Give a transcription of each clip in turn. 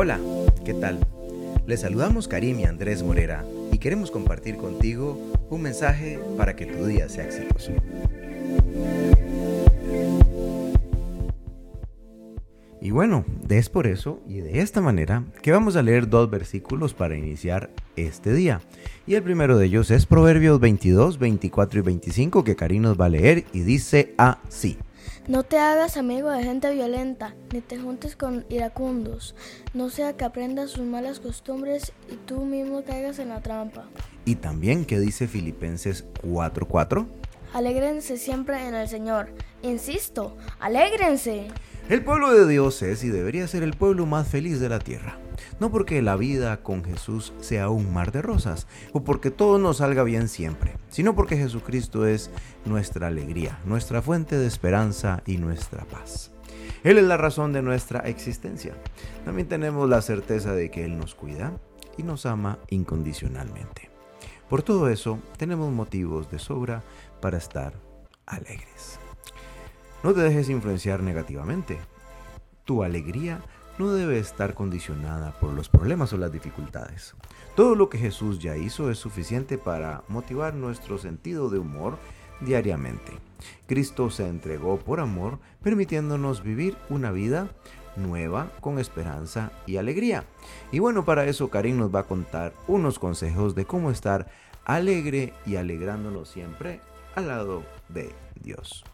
Hola, ¿qué tal? Les saludamos Karim y Andrés Morera y queremos compartir contigo un mensaje para que tu día sea exitoso. Y bueno, es por eso y de esta manera que vamos a leer dos versículos para iniciar este día. Y el primero de ellos es Proverbios 22, 24 y 25 que Karim nos va a leer y dice así. No te hagas amigo de gente violenta, ni te juntes con iracundos, no sea que aprendas sus malas costumbres y tú mismo caigas en la trampa. Y también que dice Filipenses 4:4. Alégrense siempre en el Señor. Insisto, alégrense. El pueblo de Dios es y debería ser el pueblo más feliz de la tierra. No porque la vida con Jesús sea un mar de rosas o porque todo nos salga bien siempre, sino porque Jesucristo es nuestra alegría, nuestra fuente de esperanza y nuestra paz. Él es la razón de nuestra existencia. También tenemos la certeza de que Él nos cuida y nos ama incondicionalmente. Por todo eso, tenemos motivos de sobra para estar alegres. No te dejes influenciar negativamente. Tu alegría no debe estar condicionada por los problemas o las dificultades. Todo lo que Jesús ya hizo es suficiente para motivar nuestro sentido de humor diariamente. Cristo se entregó por amor, permitiéndonos vivir una vida nueva con esperanza y alegría. Y bueno, para eso Karim nos va a contar unos consejos de cómo estar alegre y alegrándonos siempre al lado de Dios.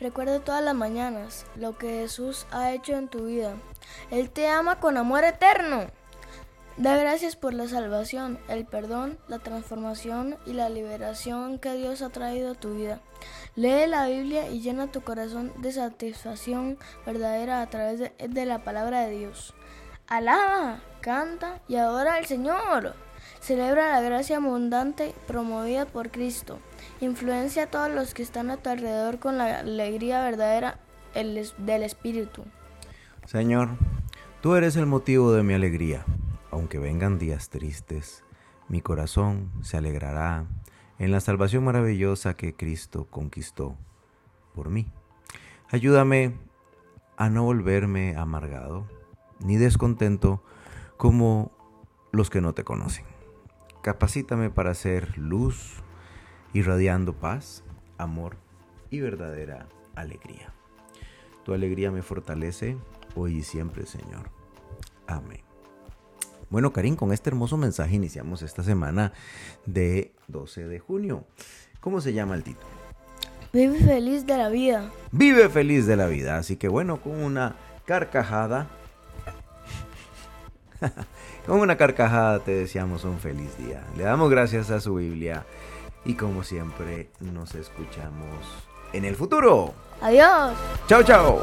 Recuerda todas las mañanas lo que Jesús ha hecho en tu vida. Él te ama con amor eterno. Da gracias por la salvación, el perdón, la transformación y la liberación que Dios ha traído a tu vida. Lee la Biblia y llena tu corazón de satisfacción verdadera a través de, la palabra de Dios. Alaba, canta y adora al Señor. Celebra la gracia abundante promovida por Cristo. Influencia a todos los que están a tu alrededor con la alegría verdadera del Espíritu. Señor, tú eres el motivo de mi alegría. Aunque vengan días tristes, mi corazón se alegrará en la salvación maravillosa que Cristo conquistó por mí. Ayúdame a no volverme amargado ni descontento como los que no te conocen. Capacítame para ser luz, irradiando paz, amor y verdadera alegría. Tu alegría me fortalece hoy y siempre, Señor. Amén. Bueno, Karim, con este hermoso mensaje iniciamos esta semana de 12 de junio. ¿Cómo se llama el título? Vive feliz de la vida. Vive feliz de la vida. Así que bueno, con una carcajada. con una carcajada te deseamos un feliz día. Le damos gracias a su Biblia y como siempre nos escuchamos en el futuro. Adiós. Chao, chao.